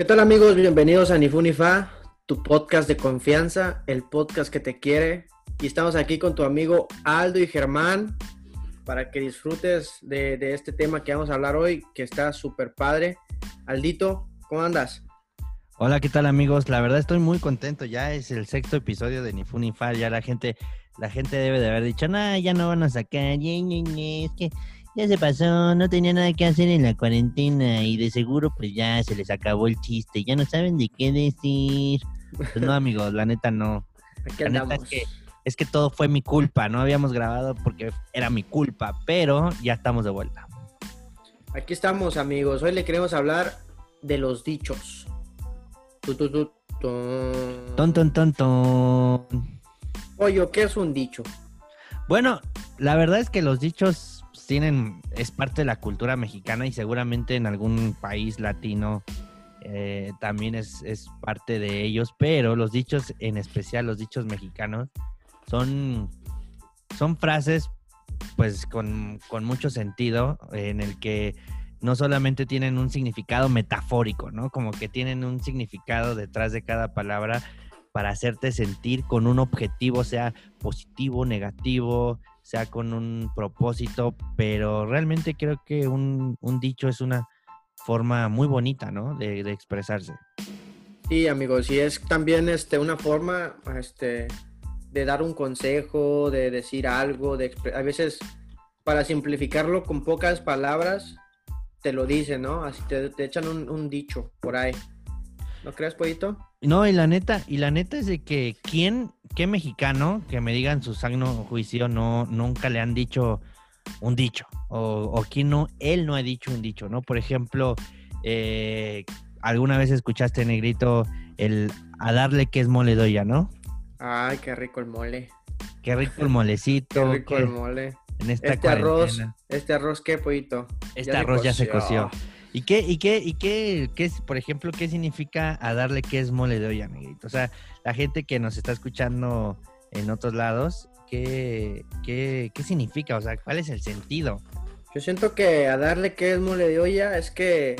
¿Qué tal amigos? Bienvenidos a Nifunifa, tu podcast de confianza, el podcast que te quiere. Y estamos aquí con tu amigo Aldo y Germán para que disfrutes de, este tema que vamos a hablar hoy, que está súper padre. Aldito, ¿cómo andas? Hola, ¿qué tal amigos? La verdad estoy muy contento. Ya es el sexto episodio de Nifunifa. Ya la gente, la gente debe de haber dicho, no, ya no van a sacar. Es que ya se pasó, no tenía nada que hacer en la cuarentena y de seguro pues ya se les acabó el chiste. Ya no saben de qué decir. Pues no, amigos, la neta no. Aquí La neta es que, es que todo fue mi culpa. No habíamos grabado porque era mi culpa, pero ya estamos de vuelta. Aquí estamos amigos. Hoy le queremos hablar de los dichos. Tu, tu, tu, tun. Ton, ton, ton, ton. Oye, ¿qué es un dicho? Bueno, la verdad es que los dichos tienen, es parte de la cultura mexicana y seguramente en algún país latino eh, también es, es parte de ellos, pero los dichos, en especial los dichos mexicanos, son, son frases pues con, con mucho sentido en el que no solamente tienen un significado metafórico, ¿no? Como que tienen un significado detrás de cada palabra para hacerte sentir con un objetivo, sea positivo, negativo, sea con un propósito, pero realmente creo que un, un dicho es una forma muy bonita, ¿no? De, de expresarse. Sí, amigos, y es también este, una forma este, de dar un consejo, de decir algo, de a veces para simplificarlo con pocas palabras, te lo dicen, ¿no? Así te, te echan un, un dicho por ahí. ¿No crees, Pollito? No, y la neta, y la neta es de que quién, qué mexicano que me digan su sano juicio no, nunca le han dicho un dicho, o, o quién no, él no ha dicho un dicho, ¿no? Por ejemplo, eh, alguna vez escuchaste, Negrito, el a darle que es mole doya, ¿no? Ay, qué rico el mole. Qué rico el Qué molecito, rico que el mole. en esta Este arroz, este arroz, ¿qué, Pollito? Este Ya arroz ya se coció. ¿Y qué, y qué, y qué, qué es, por ejemplo, qué significa a darle que es mole de olla, amiguito? O sea, la gente que nos está escuchando en otros lados, ¿qué, qué, qué significa? O sea, ¿cuál es el sentido? Yo siento que a darle que es mole de olla es que,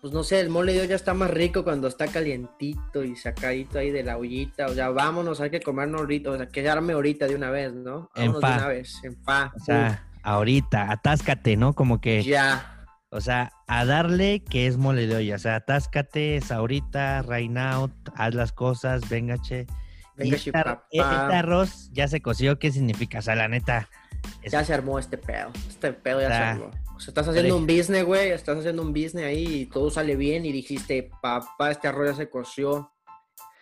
pues no sé, el mole de olla está más rico cuando está calientito y sacadito ahí de la ollita. O sea, vámonos, hay que comernos ahorita, o sea, quedarme ahorita de una vez, ¿no? En Vámonos fa. de una vez, en fa. O sea, ahorita, atáscate, ¿no? Como que, ya. O sea, a darle que es mole de olla. O sea, atáscate, es ahorita, right now, haz las cosas, venga, che. Y Venga, este, e- este arroz ya se coció, ¿qué significa? O sea, la neta. es- Ya se armó este pedo. Este pedo ya se armó. O sea, estás haciendo un business, güey. Estás haciendo un business ahí y todo sale bien. Y dijiste, papá, este arroz ya se coció.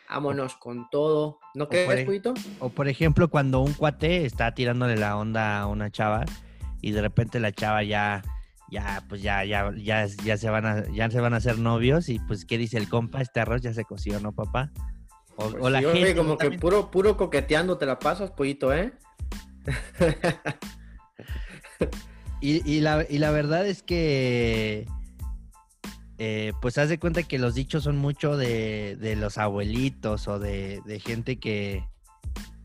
Vámonos con todo. ¿No crees, ahí. Puyito? O por ejemplo, cuando un cuate está tirándole la onda a una chava y de repente la chava ya, ya, pues ya, ya, ya, ya se van a, ya se van a hacer novios y pues qué dice el compa, este arroz ya se coció, ¿no, papá? O, Pues o la sí, gente como que puro, puro coqueteando te la pasas, pollito, ¿eh? y, y la, y la verdad es que eh, pues haz de cuenta que los dichos son mucho de, de los abuelitos o de, de gente que,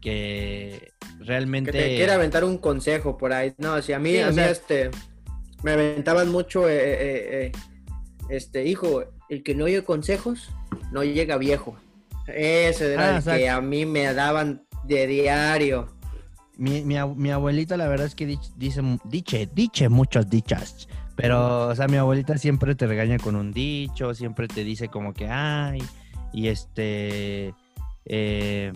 que Que realmente te quiere aventar un consejo por ahí. No, si a mí, Sí, a mí, sea- este, me aventaban mucho, eh, eh, eh, este, hijo, el que no oye consejos, no llega viejo. Ese era Ah, el exacto. que a mí me daban de diario. Mi, mi, ab- mi abuelita, la verdad es que dice, dice, dice muchos dichas. Pero, o sea, mi abuelita siempre te regaña con un dicho, siempre te dice como que, ay, y este, eh,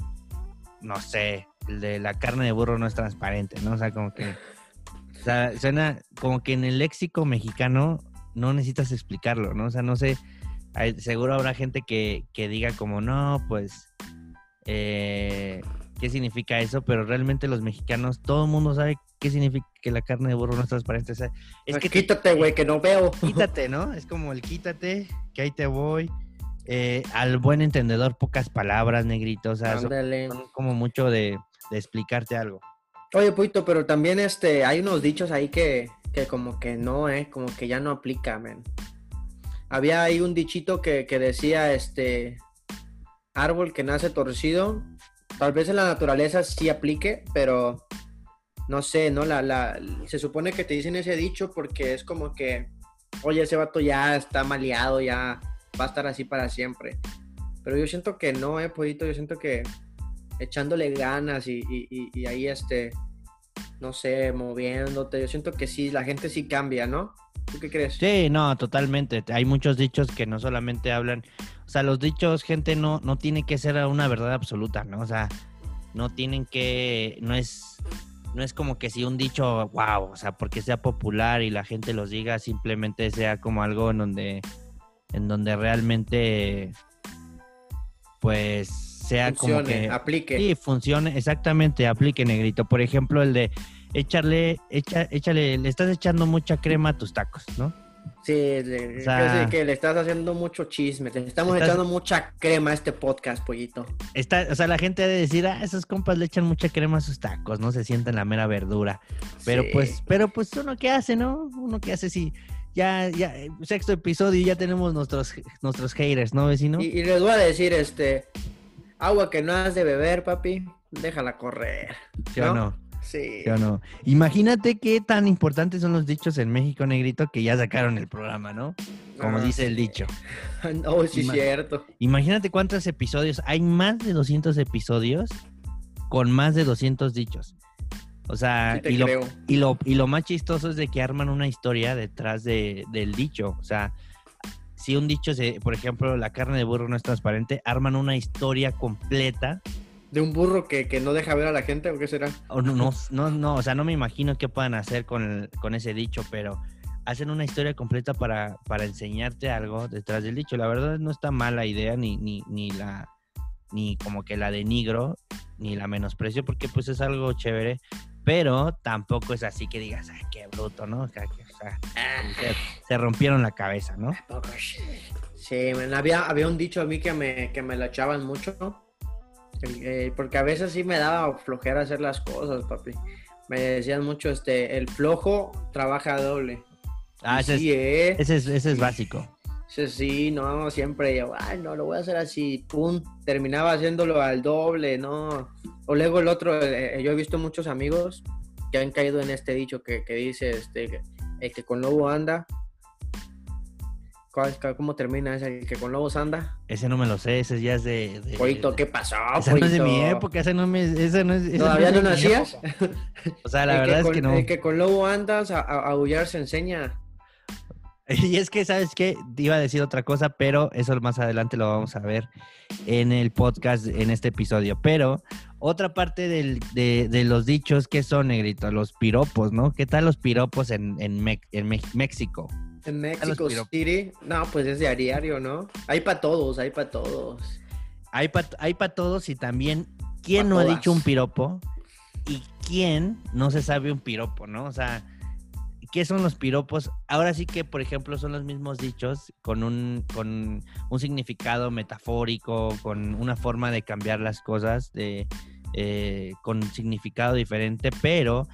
no sé, el de la carne de burro no es transparente, ¿no? O sea, como que, sea, suena como que en el léxico mexicano no necesitas explicarlo, ¿no? O sea, no sé, hay- seguro habrá gente que, que diga como, no, pues, eh, qué significa eso, pero realmente los mexicanos, todo el mundo sabe qué significa que la carne de burro no es transparente. O sea, es Pues que quítate, güey, que no veo. quítate, ¿no? Es como el quítate, que ahí te voy. Eh, al buen entendedor, pocas palabras, negrito. O sea, son, Ándale. son como mucho de, de explicarte algo. Oye, Puito, pero también este, hay unos dichos ahí que, que como que no, eh, como que ya no aplica, men. Había ahí un dichito que, que decía, este, árbol que nace torcido. Tal vez en la naturaleza sí aplique, pero no sé, ¿no? La, la, se supone que te dicen ese dicho porque es como que, oye, ese vato ya está maleado, ya, va a estar así para siempre. Pero yo siento que no, eh, yo siento que echándole ganas y, y, ahí este, no sé, moviéndote, yo siento que sí, la gente sí cambia, ¿no? ¿Tú qué crees? Sí, no, totalmente. Hay muchos dichos que no solamente hablan, o sea, los dichos, gente, no, no tiene que ser una verdad absoluta, ¿no? O sea, no tienen que, no es, no es como que si un dicho, wow, o sea, porque sea popular y la gente los diga, simplemente sea como algo en donde, en donde realmente, pues, sea como que aplique. Sí, funcione, exactamente, aplique, negrito. Por ejemplo, el de échale, echa, échale, le estás echando mucha crema a tus tacos, ¿no? Sí, que le estás haciendo mucho chisme, te estamos echando mucha crema a este podcast, pollito. Está, o sea, la gente debe decir, ah, esos compas le echan mucha crema a sus tacos, no se sienten la mera verdura. Pero pues, pero pues uno qué hace, ¿no? Uno qué hace si ya, ya, sexto episodio y ya tenemos nuestros, nuestros haters, ¿no, vecino? Y, y les voy a decir, este, agua que no has de beber, papi, déjala correr. ¿Sí o no? Sí. no? Imagínate qué tan importantes son los dichos en México, Negrito, que ya sacaron el programa, ¿no? Como ah, dice el dicho. no, sí, es cierto. Imagínate cuántos episodios. Hay más de 200 episodios con más de 200 dichos. O sea, y, lo, y, lo, y, lo, más chistoso es de que arman una historia detrás de, del dicho. O sea, si un dicho, se, por ejemplo, la carne de burro no es transparente, arman una historia completa de un burro que, no deja ver a la gente o qué será? no, no, no, no, o sea, no me imagino qué puedan hacer con, con ese dicho, pero hacen una historia completa para, para enseñarte algo detrás del dicho. La verdad no está mala idea, ni, ni, ni la ni como que la denigro, ni la menosprecio, porque pues es algo chévere, pero tampoco es así que digas, ay, qué bruto, ¿no? O sea, se, rompieron la cabeza, ¿no? Sí, había, había un dicho a mí que me, que me lo echaban mucho, eh, porque a veces sí me daba flojera hacer las cosas, papi. Me decían mucho, este, el flojo trabaja doble. Ah, ese, es, eh. ese, es, ese es básico. Sí, sí, no, siempre yo, ay, no, lo voy a hacer así, pum, terminaba haciéndolo al doble, no. O luego el otro, eh, yo he visto muchos amigos que han caído en este dicho que, que dice, este, el que con lobo anda, ¿Cómo termina ese? ¿El que con lobos anda? Ese no me lo sé, ese ya es de... de ¿qué pasó, Ese no es de mi época, ese no, me, ese no es... ¿Todavía no, nacías? o sea, la verdad es que no. El que con lobo andas, a, aullar se enseña. Y es que, ¿sabes qué? Iba a decir otra cosa, pero eso más adelante lo vamos a ver en el podcast, en este episodio. Pero otra parte del, de, de, los dichos, ¿qué son, negrito? Los piropos, ¿no? ¿Qué tal los piropos en, en, en México? En México City, no, pues es de a diario, ¿no? Hay para todos, hay para todos. Hay para hay todos y también, ¿quién no ha dicho un piropo? ¿Y quién no se sabe un piropo, no? O sea, ¿qué son los piropos? Ahora sí que, por ejemplo, son los mismos dichos con un, con un significado metafórico, con una forma de cambiar las cosas, de, eh, con significado diferente, pero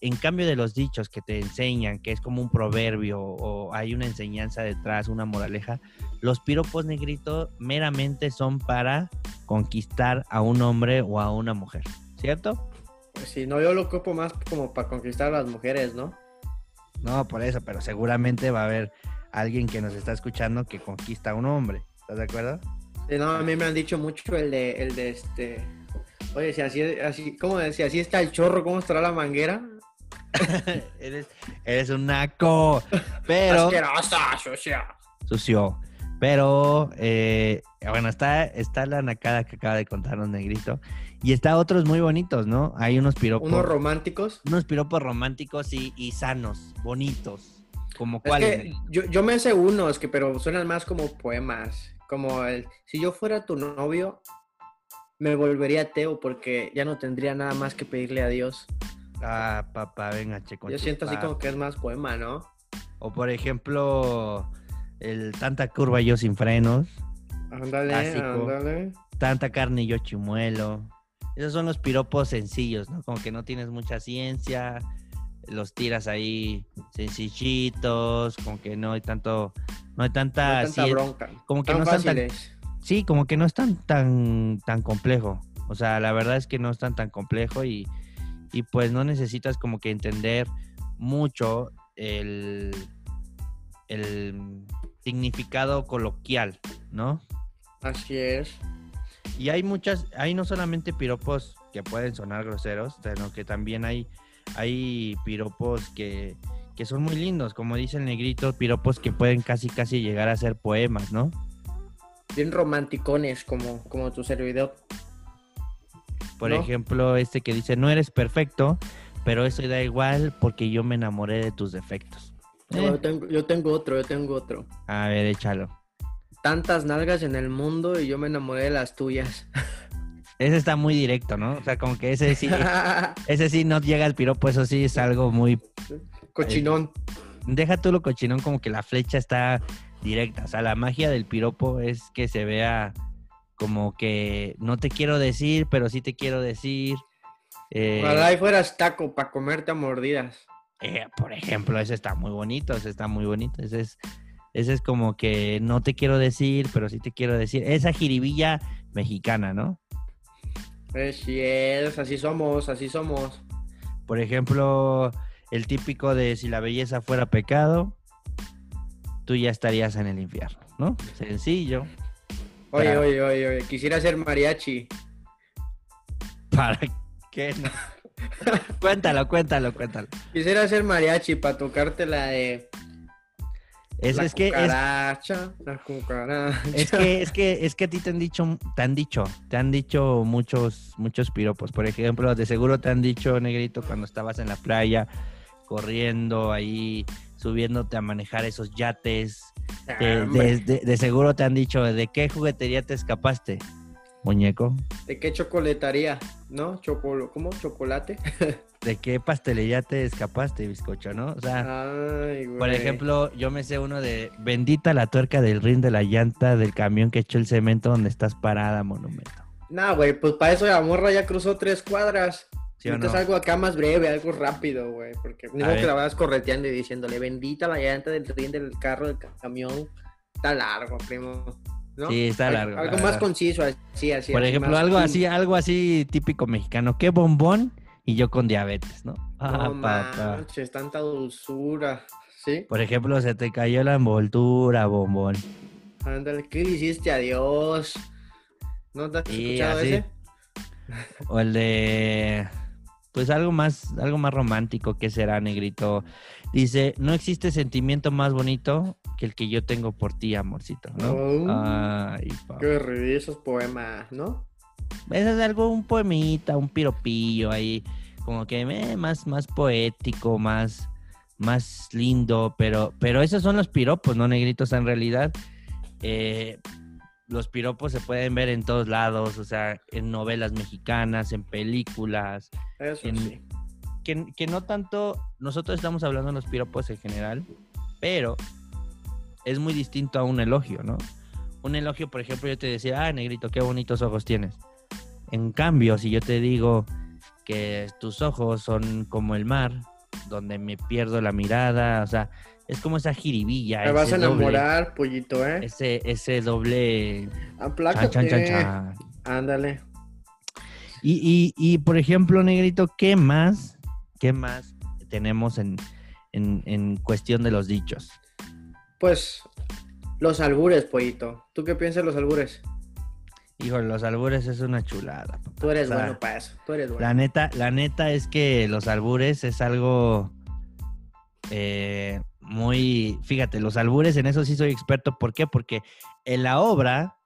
en cambio de los dichos que te enseñan, que es como un proverbio o hay una enseñanza detrás, una moraleja, los piropos negritos meramente son para conquistar a un hombre o a una mujer, ¿cierto? Pues sí, no, yo lo ocupo más como para conquistar a las mujeres, ¿no? No, por eso, pero seguramente va a haber alguien que nos está escuchando que conquista a un hombre, ¿estás de acuerdo? Sí, no, a mí me han dicho mucho el de, el de este... Oye, si así, así, ¿cómo decía? Así está el chorro, ¿cómo estará la manguera? eres, eres un naco. Pero. sucio. Sucio. Pero, eh, bueno, está, está la nacada que acaba de contarnos Negrito. Y está otros muy bonitos, ¿no? Hay unos piropos. Unos románticos. Unos piropos románticos y, sanos, bonitos. Como cuáles. yo, yo me sé unos, que, pero suenan más como poemas. Como el, si yo fuera tu novio, me volvería ateo porque ya no tendría nada más que pedirle a Dios. Ah, papá, venga, checo. Yo siento así como que es más poema, ¿no? O por ejemplo, el tanta curva yo sin frenos. Ándale, ándale. Tanta carne yo chimuelo. Esos son los piropos sencillos, ¿no? Como que no tienes mucha ciencia, los tiras ahí sencillitos, como que no hay tanto, no hay tanta, bronca. Como que no están tan, sí, como que no es tan, tan, tan complejo. O sea, la verdad es que no es tan, tan complejo y, y pues no necesitas como que entender mucho el, el significado coloquial, ¿no? Así es. Y hay muchas, hay no solamente piropos que pueden sonar groseros, sino que también hay, hay piropos que, que son muy lindos, como dice el negrito, piropos que pueden casi casi llegar a ser poemas, ¿no? Bien romanticones, como, como tu servidor. Por ¿No? ejemplo, este que dice, no eres perfecto, pero eso da igual porque yo me enamoré de tus defectos. No, Eh, yo, tengo, yo tengo otro, yo tengo otro. a ver, échalo. Tantas nalgas en el mundo y yo me enamoré de las tuyas. Ese está muy directo, ¿no? O sea, como que ese sí, ese sí no llega al piropo, eso sí es algo muy... Cochinón. Deja tú lo cochinón, como que la flecha está directa. O sea, la magia del piropo es que se vea como que no te quiero decir, pero sí te quiero decir. Eh, Ojalá y fueras taco para comerte a mordidas. Eh, por ejemplo, ese está muy bonito, ese está muy bonito. Ese es, ese es como que no te quiero decir, pero sí te quiero decir. Esa jiribilla mexicana, ¿no? Así es, así somos, así somos. Por ejemplo, el típico de si la belleza fuera pecado, tú ya estarías en el infierno, ¿no? Sencillo. Oye, oye, oye, oye, quisiera ser mariachi. ¿Para qué no? cuéntalo, cuéntalo, cuéntalo. Quisiera ser mariachi para tocarte la de Es, la es que es, cucaracha, la cucaracha. es que es que es que a ti te han dicho te han dicho te han dicho muchos muchos piropos por ejemplo de seguro te han dicho negrito cuando estabas en la playa corriendo ahí subiéndote a manejar esos yates de, Hombre, de- de- de seguro te han dicho de qué juguetería te escapaste muñeco ¿De qué chocolataría? ¿No? Chocolo, ¿Cómo? ¿Chocolate? de qué pastelería te escapaste bizcocho no o sea Ay. Por ejemplo, yo me sé uno de bendita la tuerca del rin de la llanta del camión que echó el cemento donde estás parada, monumento. Nah, güey, pues para eso la morra ya cruzó tres cuadras. ¿Sí o Entonces no? algo acá más breve, algo rápido, güey. Porque ver. que la vas correteando y diciéndole, bendita la llanta del tren del carro, del ca- camión. Está largo, primo. ¿No? Sí, está largo, la Algo más conciso, así, así. Por así, ejemplo, algo así, algo así típico mexicano. ¿Qué bombón? Y yo con diabetes, ¿no? Ah, No papá. manches, tanta dulzura. ¿Sí? Por ejemplo, se te cayó la envoltura, bombón. Ándale, ¿qué hiciste a Dios? ¿No te has Sí, escuchado así. ese? O el de. Pues algo más, algo más romántico que será, negrito. Dice, no existe sentimiento más bonito que el que yo tengo por ti, amorcito, ¿no? Oh. Ay. Qué horrible esos poemas, ¿no? Ese es algo, un poemita, un piropillo ahí, como que eh, más, más poético, más, más lindo, pero, pero esos son los piropos, ¿no, negritos? En realidad, eh, los piropos se pueden ver en todos lados, o sea, en novelas mexicanas, en películas, Eso En- sí. que, que no tanto, nosotros estamos hablando de los piropos en general, pero es muy distinto a un elogio, ¿no? Un elogio, por ejemplo, yo te decía, ah, negrito, qué bonitos ojos tienes. En cambio, si yo te digo que tus ojos son como el mar, donde me pierdo la mirada, o sea, es como esa jiribilla. Me vas a doble- enamorar, pollito, ¿eh? ese, ese doble... Aplácate. Chan, chan. Ándale. Y, y, y, por ejemplo, Negrito, ¿qué más, qué más tenemos en, en, en cuestión de los dichos? Pues, los albures, pollito. ¿Tú qué piensas de los albures? Híjole, los albures es una chulada. papá. Tú eres O sea, bueno para eso. Tú eres bueno. La neta, la neta es que los albures es algo eh, muy, fíjate, los albures en eso sí soy experto. ¿Por qué? Porque en la obra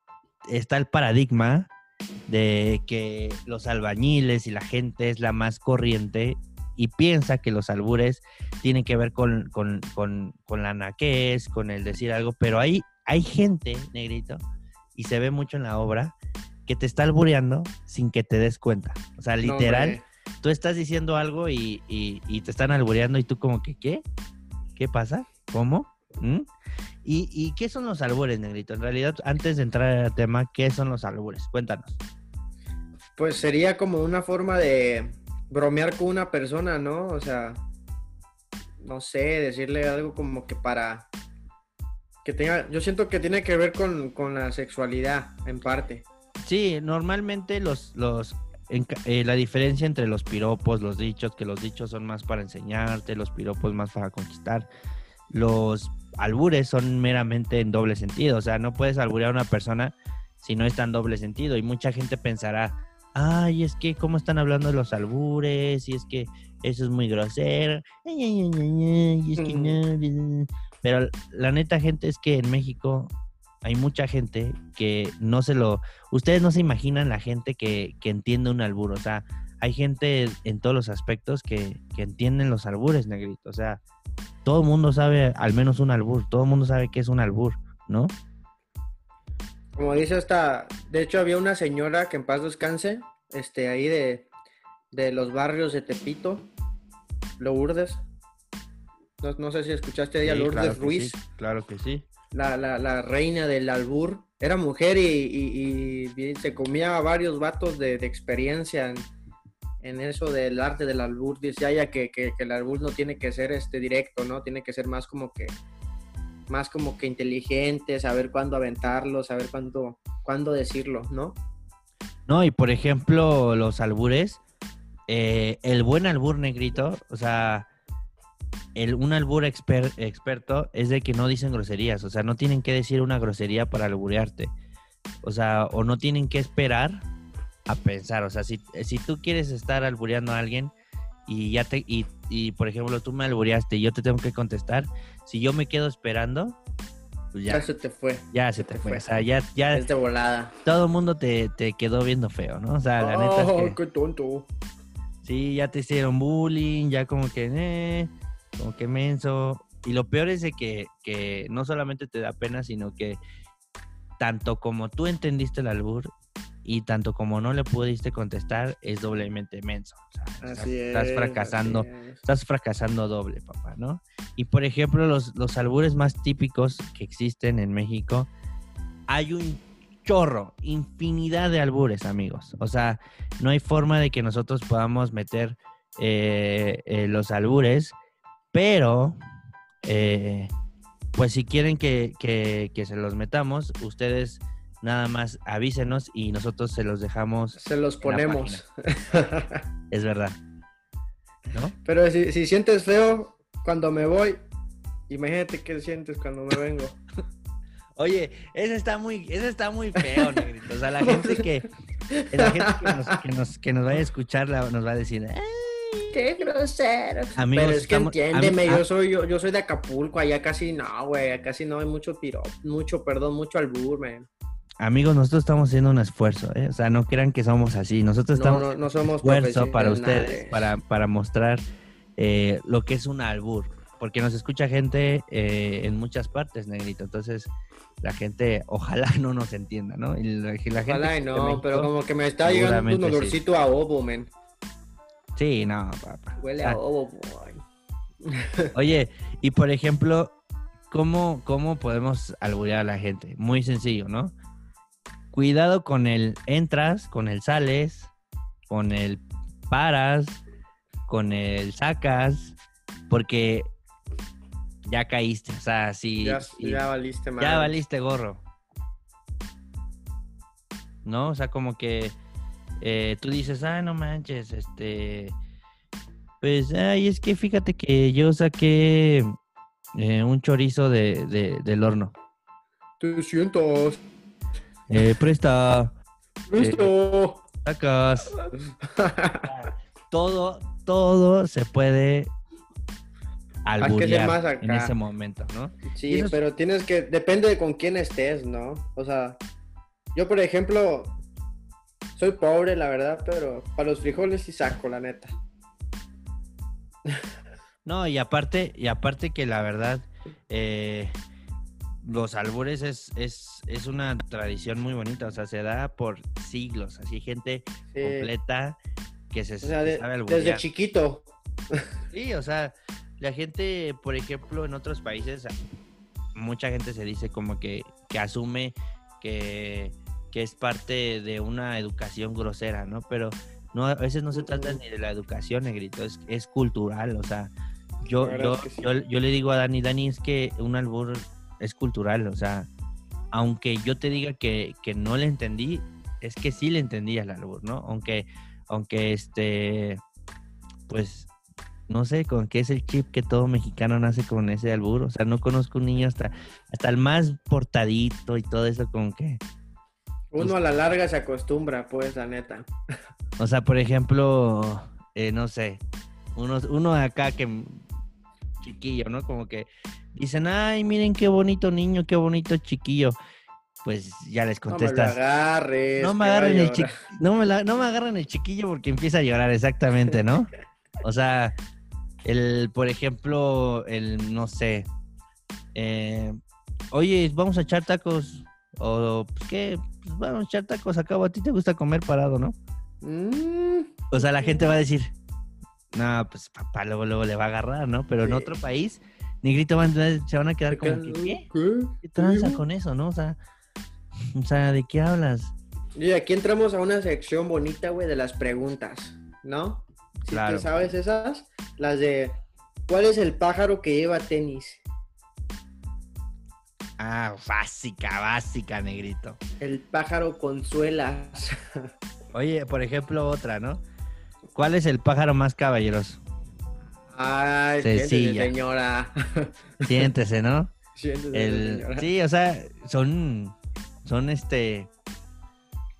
está el paradigma de que los albañiles y la gente es la más corriente y piensa que los albures tienen que ver con, con, con, con la naquez, con el decir algo, pero hay, hay gente, negrito, y se ve mucho en la obra, que te está albureando sin que te des cuenta. O sea, literal, tú estás diciendo algo y, y- y te están albureando y tú como que, ¿qué? ¿Qué pasa? ¿Cómo? ¿Mm? ¿Y, y qué son los albures, negrito? En realidad, antes de entrar al tema, ¿qué son los albures? Cuéntanos. Pues sería como una forma de bromear con una persona, ¿no? O sea, no sé, decirle algo como que para que tenga, yo siento que tiene que ver con, con la sexualidad, en parte. Sí, normalmente los, los eh, la diferencia entre los piropos, los dichos, que los dichos son más para enseñarte, los piropos más para conquistar. Los albures son meramente en doble sentido. O sea, no puedes alburear a una persona si no está en doble sentido. Y mucha gente pensará, ay, es que cómo están hablando de los albures, y es que eso es muy grosero, y es que no. Pero la neta, gente, es que en México hay mucha gente que no se lo. Ustedes no se imaginan la gente que, que entiende un albur. O sea, hay gente en todos los aspectos que, que entienden los albures, negrito. O sea, todo el mundo sabe al menos un albur. Todo el mundo sabe que es un albur, ¿no? Como dice esta, de hecho había una señora que en paz descanse, este, ahí de, de los barrios de Tepito, Lourdes. No, no sé si escuchaste a ella, Sí, Lourdes claro Ruiz, sí, claro que sí. la, la, la reina del albur. Era mujer y, y- y- y se comía a varios vatos de, de experiencia en, en eso del arte del albur. Decía ella que, que, que el albur no tiene que ser este directo, ¿no? Tiene que ser más como que más como que inteligente, saber cuándo aventarlo, saber cuándo, cuándo decirlo, ¿no? No, y por ejemplo, los albures, eh, el buen albur negrito, o sea, el, un albur exper- experto es de que no dicen groserías, o sea, no tienen que decir una grosería para alburearte, o sea, o no tienen que esperar a pensar, o sea, si, si tú quieres estar albureando a alguien y ya te, y, y, por ejemplo tú me albureaste y yo te tengo que contestar, si yo me quedo esperando, pues Ya ya, se te fue. ya se te te fue, fue. o sea, ya, ya Es de volada. todo el mundo te, te quedó viendo feo, ¿no? O sea, la neta es Oh, que qué tonto. sí, ya te hicieron bullying, ya como que, eh, como que menso. Y lo peor es de que, que no solamente te da pena, sino que tanto como tú entendiste el albur y tanto como no le pudiste contestar, es doblemente menso. O sea, estás, Así es. estás fracasando. así es. Estás fracasando doble, papá, ¿no? Y por ejemplo, los, los albures más típicos que existen en México, hay un chorro, infinidad de albures, amigos. O sea, no hay forma de que nosotros podamos meter eh, eh, los albures, pero, eh, pues si quieren que, que- que se los metamos, ustedes nada más avísenos y nosotros se los dejamos. Se los ponemos. Es verdad. ¿No? Pero si, si sientes feo cuando me voy, imagínate qué sientes cuando me vengo. Oye, ese está muy, ese está muy feo, negrito. O sea, la gente que, la gente que nos, que nos, que nos vaya a escuchar la- nos va a decir, "Ay, Qué grosero. Amigos, Pero es que estamos- entiéndeme, am- yo soy yo, yo soy de Acapulco, allá casi no, güey, casi no hay mucho piro, mucho, perdón, mucho albur, man. Amigos, nosotros estamos haciendo un esfuerzo, ¿eh? O sea, no crean que somos así. Nosotros No, estamos no, no somos esfuerzo para ustedes, para, para mostrar eh, lo que es un albur. Porque nos escucha gente eh, en muchas partes, negrito. Entonces, la gente, ojalá no nos entienda, ¿no? Y la, y la gente Ojalá y de no, México- pero como que me está llegando un sí. olorcito a ovo, man. Sí, no, papá. Huele sea, a ovo, boy. Oye, y por ejemplo, ¿cómo, ¿cómo podemos alburear a la gente? Muy sencillo, ¿no? Cuidado con el entras, con el sales, con el paras, con el sacas, porque ya caíste. O sea, si Ya, valiste, man. ya valiste gorro. ¿No? O sea, como que eh, tú dices, ah, no manches, este. Pues, ay, es que fíjate que yo saqué eh, un chorizo de, de- del horno. Te sientas. Eh, presta, Listo. sacas. Todo, todo se puede alburear más en ese momento, ¿no? Sí, es- pero tienes que, depende de con quién estés, ¿no? O sea, yo por ejemplo, soy pobre, la verdad, pero para los frijoles sí saco, la neta. No, y aparte, y aparte que la verdad, eh, los albures es, es, es una tradición muy bonita, o sea, se da por siglos, así gente Sí. completa que se O sea, que de- sabe desde chiquito. Sí, o sea, la gente, por ejemplo, en otros países, mucha gente se dice como que, que asume que, que es parte de una educación grosera, ¿no? Pero no, a veces no se trata ni de la educación, negrito, es, es cultural, o sea, yo, sí. yo, yo le digo a Dani, Dani, es que un albur es cultural, o sea, aunque yo te diga que, que no le entendí, es que sí le entendí al albur, ¿no? Aunque, aunque este, pues no sé, con qué es el chip que todo mexicano nace con ese albur. O sea, no conozco un niño hasta, hasta el más portadito y todo eso con que... Uno a la larga se acostumbra, pues, la neta. O sea, por ejemplo, eh, no sé, uno, uno acá que chiquillo, ¿no? Como que dicen, ay, miren qué bonito niño, qué bonito chiquillo. Pues ya les contestas. No me agarres. No me agarren el chiquillo. No me, no me agarren el chiquillo porque empieza a llorar, exactamente, ¿no? O sea, el, por ejemplo, el, no sé, eh, oye, vamos a echar tacos. O, pues, ¿qué? Pues vamos a echar tacos. Acabo, a ti te gusta comer parado, ¿no? Mm, O sea, la gente va a decir, no, pues papá luego, luego le va a agarrar, ¿no? Pero en otro país, negrito van, se van a quedar como que, ¿qué? ¿Qué tranza con eso, no? O sea, o sea, ¿de qué hablas? Y aquí entramos a una sección bonita, güey, de las preguntas, ¿no? Si Claro. te sabes esas, las de ¿cuál es el pájaro que lleva tenis? Ah, básica, básica, negrito. El pájaro con suelas. Oye, por ejemplo, otra, ¿no? ¿Cuál es el pájaro más caballeroso? Ay, siéntese, Sencilla. señora. Siéntese, ¿no? Siéntese, El, señora. sí, o sea, son, son este,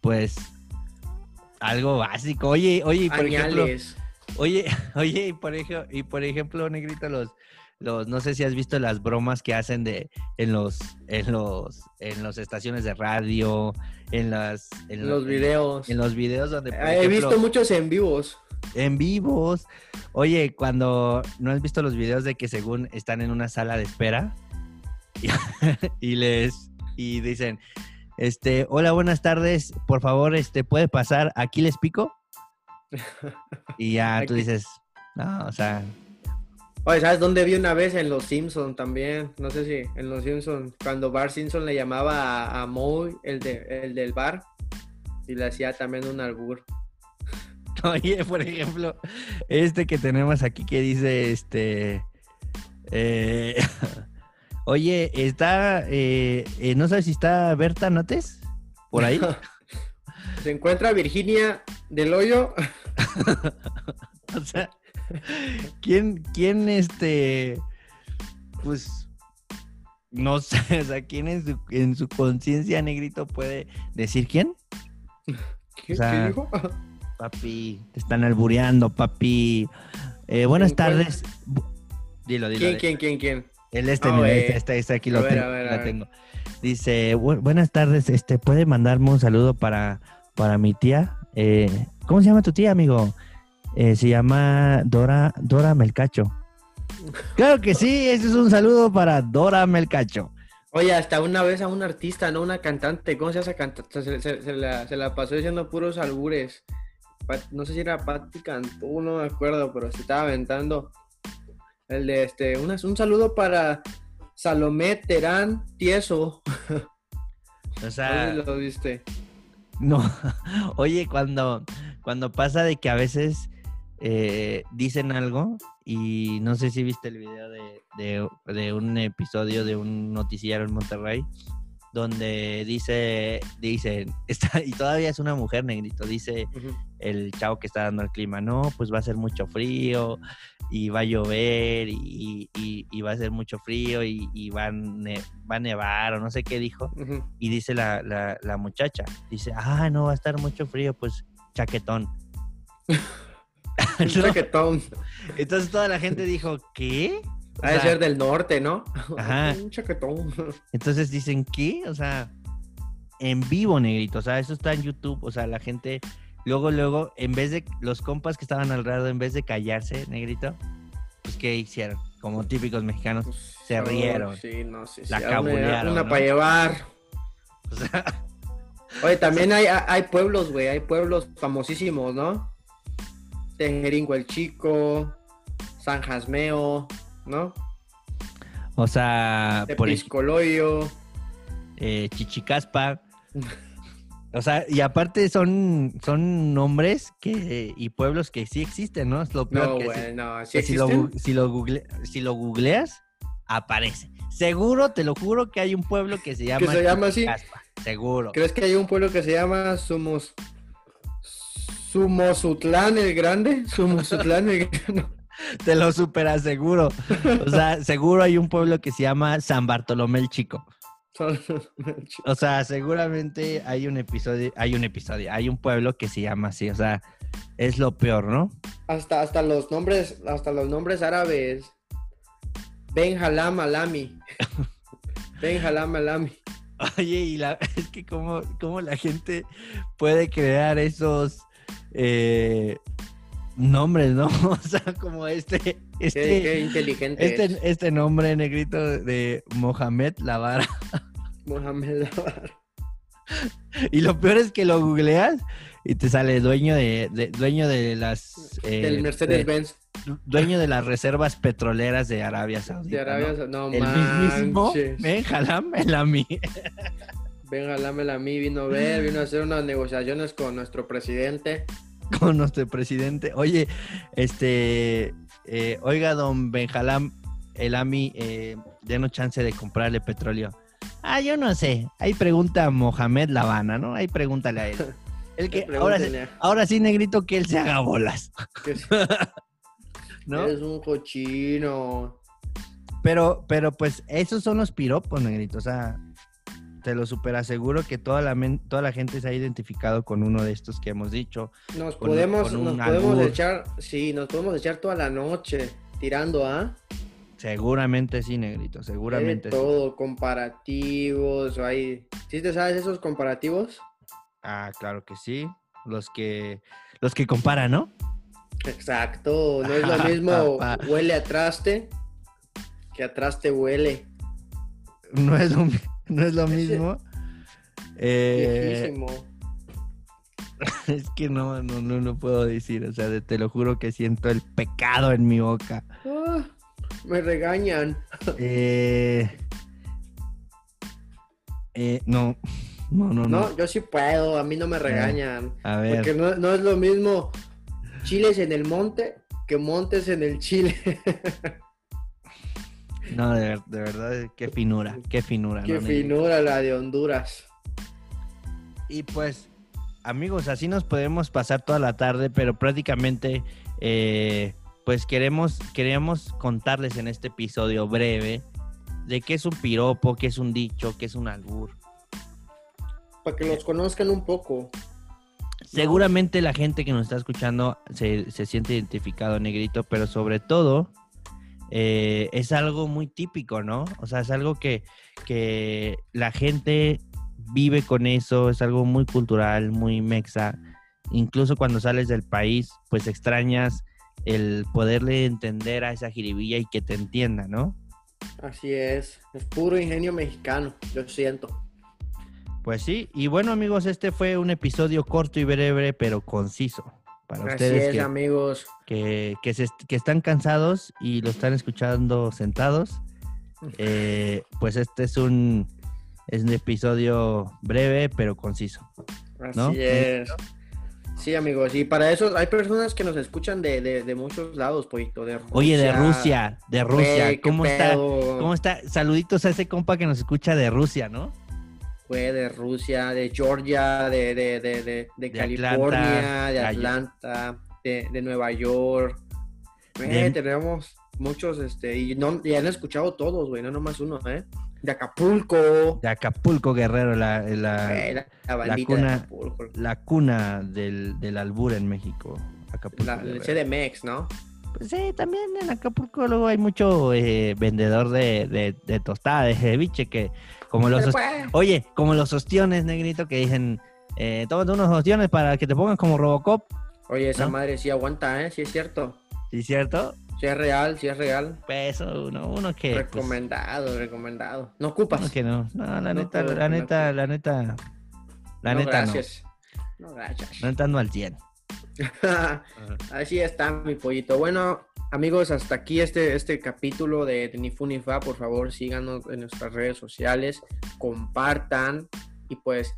pues, algo básico. Oye, oye, por ejemplo, Añales. oye, oye, y por ejemplo, y por ejemplo, negrito, los, los, no sé si has visto las bromas que hacen de, en los, en los, en las estaciones de radio, en las, en los videos. en los videos donde, por He ejemplo, visto muchos en vivos. en vivos. Oye, cuando no has visto los videos de que según están en una sala de espera y, y les y dicen, este, hola, buenas tardes, por favor, este, puede pasar, aquí les pico. Y ya tú dices, no, o sea, Oye, ¿sabes dónde vi una vez? En Los Simpson también. No sé si en Los Simpson cuando Bart Simpson le llamaba a, a Moe, el, de, el del bar, y le hacía también un albur. oye, por ejemplo, este que tenemos aquí que dice, este, eh, oye, está, eh, eh, no sabes si está Berta Notes por ahí. Se encuentra Virginia del Hoyo. O sea, ¿quién, quién, este, pues, no sé, o sea, quién en su, en su conciencia negrito puede decir quién? ¿Qué, O sea, qué dijo? Papi, te están albureando, papi. Eh, buenas tardes. Dilo, dilo. ¿Quién, quién, quién, quién? El este, Ah, mira, este, este, aquí A lo ver, tengo. a ver, a la ver. tengo. Dice, "Bu- buenas tardes, este, ¿puede mandarme un saludo para, para mi tía? Eh, ¿Cómo se llama tu tía, amigo? Eh, se llama Dora, Dora Melcacho. Claro que sí, ese es un saludo para Dora Melcacho. Oye, hasta una vez a un artista, ¿no? Una cantante. ¿Cómo se hace cantante? Se, se- se la, se la pasó diciendo puros albures. No sé si era Patti Cantú, no me acuerdo, pero se estaba aventando. El de este, una- un saludo para Salomé Terán Tieso. O sea, lo viste. no. Oye, cuando, cuando pasa de que a veces eh, dicen algo y no sé si viste el video de, de- de un episodio de un noticiero en Monterrey donde dice, dicen, está, y todavía es una mujer negrito, dice el chavo que está dando el clima, no, pues va a ser mucho frío y va a llover y, y- y va a ser mucho frío y, y va, a ne- va a nevar o no sé qué dijo. Ujú. Y dice la, la, la muchacha, dice, ah, no, va a estar mucho frío, pues chaquetón. Un ¿No? chaquetón. Entonces toda la gente dijo, ¿qué? Ha de ser del norte, ¿no? Ajá. Un chaquetón. Entonces dicen, ¿qué? O sea, en vivo, negrito. O sea, eso está en YouTube. O sea, la gente, luego, luego, en vez de los compas que estaban alrededor, en vez de callarse, negrito, pues, ¿qué hicieron? Como típicos mexicanos. Se Oh, rieron. Sí, no, sí, sí. La Una, cabulearon, una ¿no? para llevar. O sea, Oye, también hay, hay pueblos, güey, hay pueblos famosísimos, ¿no? Tejeringo el Chico, San Jasmeo, ¿no? o sea Tepiscoloyo. eh, Chichicaspa. O sea, y aparte son, son nombres que, y pueblos que sí existen, ¿no? Es lo peor No, que güey, sí- no, ¿sí que si, lo, si, lo google- si lo googleas, aparece. Seguro, te lo juro que hay un pueblo que se llama, se llama así? Seguro. ¿Crees que hay un pueblo que se llama Sumos... Sumosutlán el Grande? Sumosutlán el Grande. Te lo super aseguro. O sea, seguro hay un pueblo que se llama San Bartolomé el Chico. O sea, seguramente hay un episodio, hay un episodio, hay un pueblo que se llama así. O sea, es lo peor, ¿no? Hasta, hasta los nombres, hasta los nombres árabes. Ben Halam Alami. ben Halam Alami. Oye, y la, es que cómo, cómo la gente puede crear esos eh, nombres, ¿no? O sea, como este, este, Qué, qué inteligente. es. este, este nombre negrito de Mohamed Lavara. Mohamed Lavar. Y lo peor es que lo googleas y te sale dueño de, de- dueño de las eh, Del Mercedes-Benz de- dueño de las reservas petroleras de Arabia Saudita. de Arabia ¿no? El manches. Ben Halam El Ami. Ben Halam Alami vino a ver, vino a hacer unas negociaciones con nuestro presidente. con nuestro presidente. Oye, este, eh, oiga, don Benjalam, el AMI, eh, denos chance de comprarle petróleo. Ah, yo no sé. Ahí pregunta a Mohamed Lavana, ¿no? Ahí pregúntale a él. El que, ahora, sí, ahora sí, negrito, que él se haga bolas, es- ¿no? Eres un cochino. Pero, pero pues esos son los piropos, negrito. O sea, te lo super aseguro que toda la, toda la gente se ha identificado con uno de estos que hemos dicho. Nos Con- podemos, con nos podemos albur. echar, sí, nos podemos echar toda la noche tirando a Seguramente sí, negrito, seguramente de sí. todo, comparativos, hay, ¿sí te sabes esos comparativos? Ah, claro que sí. Los que, los que comparan, ¿no? Exacto, no es lo mismo huele a traste que a traste huele. No es lo, mi- no es lo mismo. Eh, es que no, no, no, no puedo decir. O sea, te lo juro que siento el pecado en mi boca. Ah, me regañan. Eh, eh, no, no, no, no. No, yo sí puedo, a mí no me regañan. A ver. Porque no, no es lo mismo chiles en el monte que montes en el chile. No, de, ver- de verdad, qué finura, qué finura. Qué finura la de Honduras. Y pues, amigos, así nos podemos pasar toda la tarde, pero prácticamente, eh, pues queremos, queremos contarles en este episodio breve de qué es un piropo, qué es un dicho, qué es un albur. Para que los conozcan un poco. Seguramente la gente que nos está escuchando se, se siente identificado, negrito, pero sobre todo eh, es algo muy típico, ¿no? O sea, es algo que, que la gente vive con eso, es algo muy cultural, muy mexa. Incluso cuando sales del país, pues extrañas el poderle entender a esa jiribilla y que te entienda, ¿no? Así es. Es puro ingenio mexicano, yo siento. Pues sí, y bueno amigos, este fue un episodio corto y breve, pero conciso. Para Así ustedes es, que, amigos. que, que se que están cansados y lo están escuchando sentados, eh, pues este es un, es un episodio breve pero conciso. Así es. Sí, amigos. Y para eso hay personas que nos escuchan de, de, de muchos lados, Poito. De Rusia. Oye, de Rusia, de Rusia, ¿cómo está? ¿Cómo está? Saluditos a ese compa que nos escucha de Rusia, ¿no? Fue de Rusia, de Georgia, de, de, de, de, California, Atlanta, de Atlanta, de, de Nueva York. De- tenemos muchos, este, y, no, y han escuchado todos, güey, no nomás uno, ¿eh? De Acapulco. De Acapulco, Guerrero, la, la, Güey, la, cuna- de la cuna del, del albur en México. Acapulco. La, el CDMX, ¿no? Pues sí, también en Acapulco luego hay mucho eh, vendedor de, de, de tostada, de ceviche, que como los... Pues, Oye, como los ostiones, negrito, que dicen, eh, tómate unos ostiones para que te pongan como Robocop, Oye, esa ¿no? madre sí aguanta, ¿eh? Sí es cierto. ¿sí es cierto? Sí es real, sí es real. Pues eso, uno, uno que... pues, recomendado, recomendado. No ocupas. uno que no, no, la No neta, la neta, la neta, la no, neta gracias. No, gracias. no, no neta ando al 100. Así está mi pollito. Bueno, amigos, hasta aquí este, este capítulo de, de Ni Fu Ni Fa. Por favor, síganos en nuestras redes sociales, compartan y pues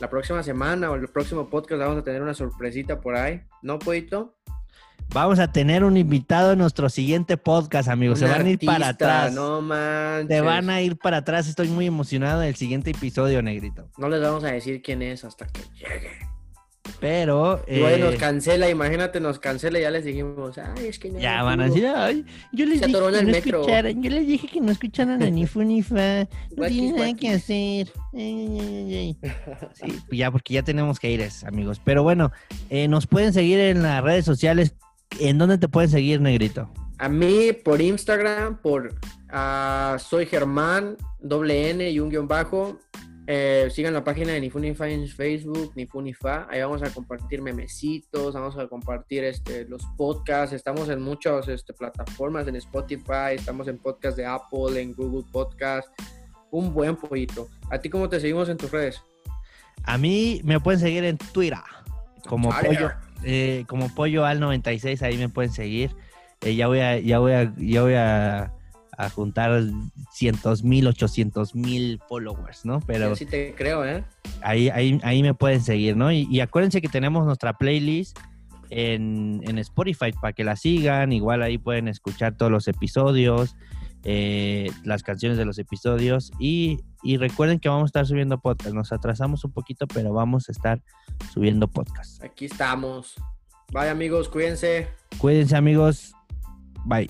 la próxima semana o el próximo podcast vamos a tener una sorpresita por ahí, ¿no, pollito? Vamos a tener un invitado en nuestro siguiente podcast, amigos. Se van a ir para atrás. No manches. Se van a ir para atrás. Estoy muy emocionado del siguiente episodio, negrito. No les vamos a decir quién es hasta que llegue. Pero. Igual nos cancela, imagínate, nos cancela y ya les dijimos, ay, es que no. Ya van a decir, ay, yo les, dije que, no escucharan, yo les dije que no escucharan a ni fu ni fa. No tienen nada que hacer. sí, ya, porque ya tenemos que ir, amigos. Pero bueno, eh, nos pueden seguir en las redes sociales. ¿En dónde te pueden seguir, Negrito? A mí por Instagram, por uh, soy Germán, doble N y un guion bajo. Eh, sigan la página de Nifunifa en Facebook, Nifunifa. Ahí vamos a compartir memecitos, vamos a compartir este, los podcasts. Estamos en muchas este, plataformas, en Spotify, estamos en podcast de Apple, en Google Podcast. Un buen pollito. ¿A ti cómo te seguimos en tus redes? A mí me pueden seguir en Twitter como pollo, eh, como pollo al 96. Ahí me pueden seguir. Eh, ya voy a, ya voy a, ya voy a a juntar cientos mil, ochocientos mil followers, ¿no? Pero sí te creo, ¿eh? Ahí, ahí, ahí me pueden seguir, ¿no? Y, acuérdense que tenemos nuestra playlist en, Spotify para que la sigan. Igual ahí pueden escuchar todos los episodios, eh, las canciones de los episodios. Y, y, recuerden que vamos a estar subiendo podcast. Nos atrasamos un poquito, pero vamos a estar subiendo podcast. Aquí estamos. Bye amigos, cuídense. Cuídense amigos. Bye.